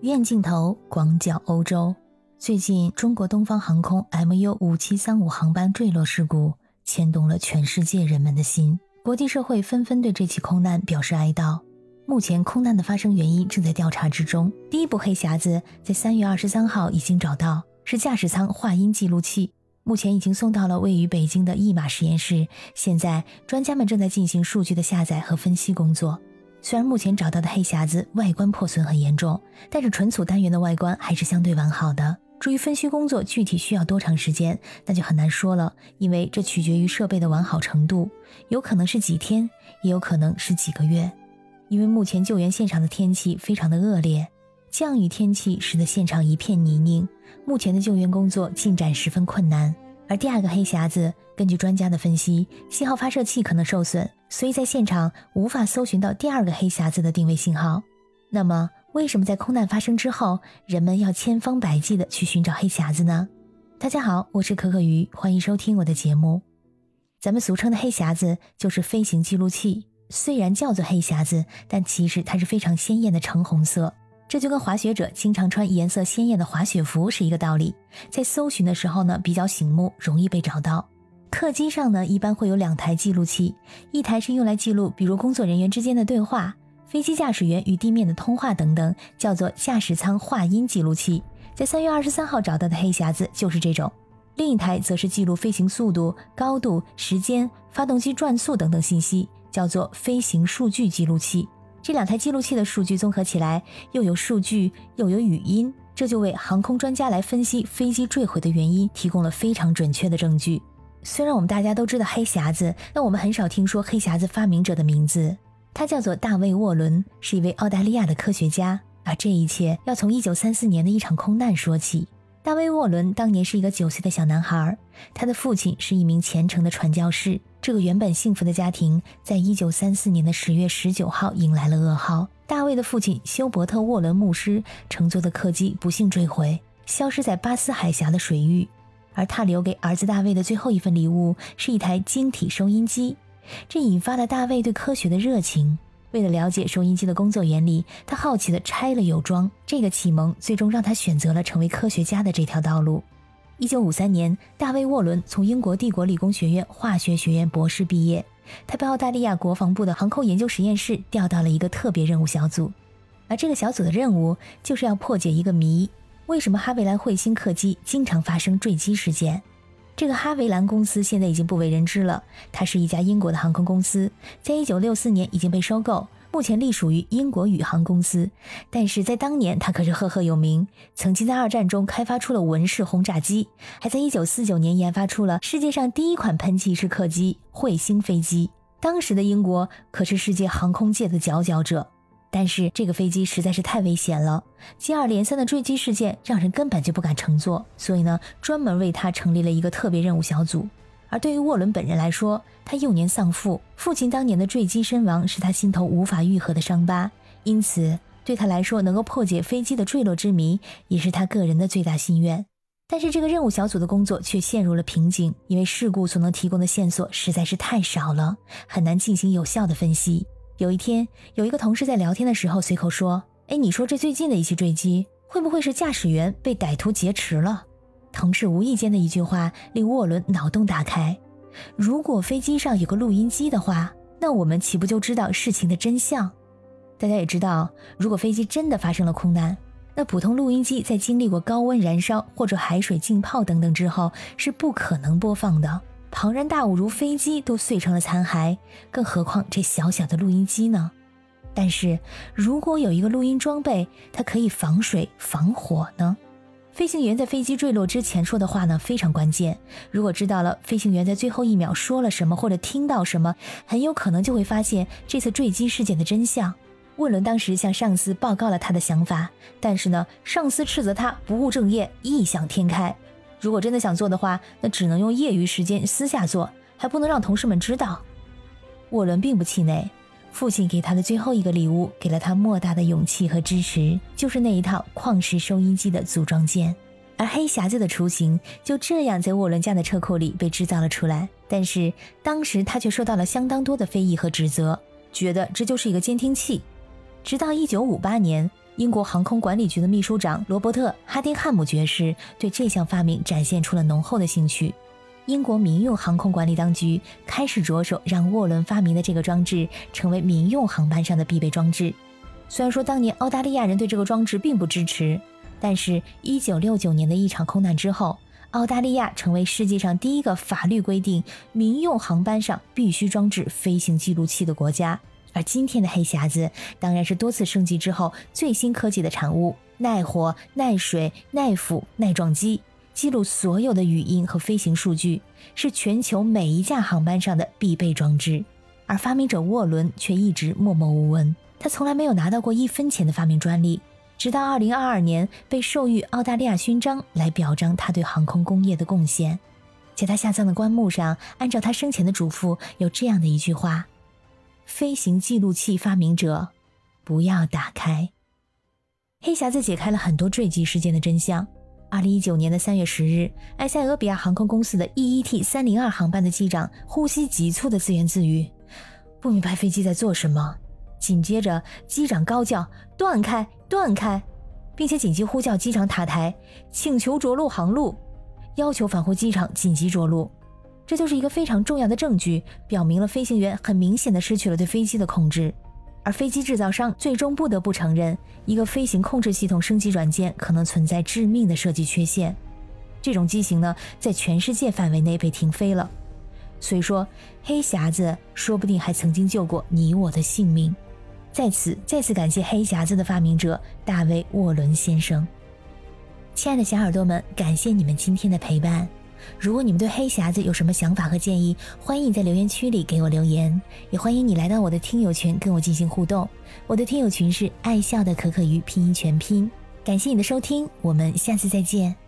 远镜头广角欧洲。最近，中国东方航空 MU 五七三五航班坠落事故牵动了全世界人们的心，国际社会纷纷对这起空难表示哀悼。目前，空难的发生原因正在调查之中。第一部黑匣子在三月二十三号已经找到，是驾驶舱话音记录器，目前已经送到了位于北京的译码实验室。现在，专家们正在进行数据的下载和分析工作。虽然目前找到的黑匣子外观破损很严重，但是存储单元的外观还是相对完好的。至于分析工作具体需要多长时间，那就很难说了，因为这取决于设备的完好程度，有可能是几天，也有可能是几个月。因为目前救援现场的天气非常的恶劣，降雨天气使得现场一片泥泞，目前的救援工作进展十分困难。而第二个黑匣子，根据专家的分析，信号发射器可能受损，所以在现场无法搜寻到第二个黑匣子的定位信号。那么，为什么在空难发生之后，人们要千方百计的去寻找黑匣子呢？大家好，我是可可鱼，欢迎收听我的节目。咱们俗称的黑匣子就是飞行记录器，虽然叫做黑匣子，但其实它是非常鲜艳的橙红色，这就跟滑雪者经常穿颜色鲜艳的滑雪服是一个道理。在搜寻的时候呢，比较醒目，容易被找到。客机上呢，一般会有两台记录器，一台是用来记录，比如工作人员之间的对话。飞机驾驶员与地面的通话等等，叫做驾驶舱话音记录器。在三月二十三号找到的黑匣子就是这种。另一台则是记录飞行速度、高度、时间、发动机转速等等信息，叫做飞行数据记录器。这两台记录器的数据综合起来，又有数据又有语音，这就为航空专家来分析飞机坠毁的原因提供了非常准确的证据。虽然我们大家都知道黑匣子，但我们很少听说黑匣子发明者的名字。他叫做大卫·沃伦，是一位澳大利亚的科学家。而这一切要从1934年的一场空难说起。大卫·沃伦当年是一个九岁的小男孩，他的父亲是一名虔诚的传教士。这个原本幸福的家庭，在1934年的10月19号迎来了噩耗。大卫的父亲休伯特·沃伦牧师乘坐的客机不幸坠毁，消失在巴斯海峡的水域。而他留给儿子大卫的最后一份礼物，是一台晶体收音机。这引发了大卫对科学的热情。为了了解收音机的工作原理，他好奇地拆了又装。这个启蒙最终让他选择了成为科学家的这条道路。一九五三年，大卫·沃伦从英国帝国理工学院化学学院博士毕业。他被澳大利亚国防部的航空研究实验室调到了一个特别任务小组，而这个小组的任务就是要破解一个谜：为什么哈维兰彗星客机经常发生坠机事件？这个哈维兰公司现在已经不为人知了，它是一家英国的航空公司，在一九六四年已经被收购，目前隶属于英国宇航公司。但是在当年，它可是赫赫有名，曾经在二战中开发出了文式轰炸机，还在一九四九年研发出了世界上第一款喷气式客机——彗星飞机。当时的英国可是世界航空界的佼佼者。但是这个飞机实在是太危险了，接二连三的坠机事件让人根本就不敢乘坐，所以呢，专门为他成立了一个特别任务小组。而对于沃伦本人来说，他幼年丧父，父亲当年的坠机身亡是他心头无法愈合的伤疤，因此对他来说，能够破解飞机的坠落之谜也是他个人的最大心愿。但是这个任务小组的工作却陷入了瓶颈，因为事故所能提供的线索实在是太少了，很难进行有效的分析。有一天，有一个同事在聊天的时候随口说：“哎，你说这最近的一起坠机，会不会是驾驶员被歹徒劫持了？”同事无意间的一句话令沃伦脑洞大开。如果飞机上有个录音机的话，那我们岂不就知道事情的真相？大家也知道，如果飞机真的发生了空难，那普通录音机在经历过高温燃烧或者海水浸泡等等之后，是不可能播放的。庞然大物如飞机都碎成了残骸，更何况这小小的录音机呢？但是如果有一个录音装备，它可以防水防火呢？飞行员在飞机坠落之前说的话呢，非常关键。如果知道了飞行员在最后一秒说了什么或者听到什么，很有可能就会发现这次坠机事件的真相。沃伦当时向上司报告了他的想法，但是呢，上司斥责他不务正业，异想天开。如果真的想做的话，那只能用业余时间私下做，还不能让同事们知道。沃伦并不气馁，父亲给他的最后一个礼物，给了他莫大的勇气和支持，就是那一套矿石收音机的组装件。而黑匣子的雏形就这样在沃伦家的车库里被制造了出来。但是当时他却受到了相当多的非议和指责，觉得这就是一个监听器。直到1958年，英国航空管理局的秘书长罗伯特·哈丁汉姆爵士对这项发明展现出了浓厚的兴趣。英国民用航空管理当局开始着手让沃伦发明的这个装置成为民用航班上的必备装置。虽然说当年澳大利亚人对这个装置并不支持，但是1969年的一场空难之后，澳大利亚成为世界上第一个法律规定民用航班上必须装置飞行记录器的国家。而今天的黑匣子当然是多次升级之后最新科技的产物，耐火、耐水、耐腐、耐撞击。记录所有的语音和飞行数据，是全球每一架航班上的必备装置。而发明者沃伦却一直默默无闻，他从来没有拿到过一分钱的发明专利，直到2022年被授予澳大利亚勋章来表彰他对航空工业的贡献。在他下葬的棺木上，按照他生前的嘱咐，有这样的一句话：“飞行记录器发明者，不要打开。”黑匣子解开了很多坠机事件的真相。二零一九年的三月十日，埃塞俄比亚航空公司的 EET 三零二航班的机长呼吸急促的自言自语，不明白飞机在做什么。紧接着，机长高叫“断开，断开”，并且紧急呼叫机场塔台，请求着陆航路，要求返回机场紧急着陆。这就是一个非常重要的证据，表明了飞行员很明显的失去了对飞机的控制。而飞机制造商最终不得不承认，一个飞行控制系统升级软件可能存在致命的设计缺陷。这种机型呢，在全世界范围内被停飞了。所以说，黑匣子说不定还曾经救过你我的性命。在此，再次感谢黑匣子的发明者大卫·沃伦先生。亲爱的小耳朵们，感谢你们今天的陪伴。如果你们对黑匣子有什么想法和建议，欢迎在留言区里给我留言，也欢迎你来到我的听友群跟我进行互动。我的听友群是爱笑的可可鱼拼音全拼。感谢你的收听，我们下次再见。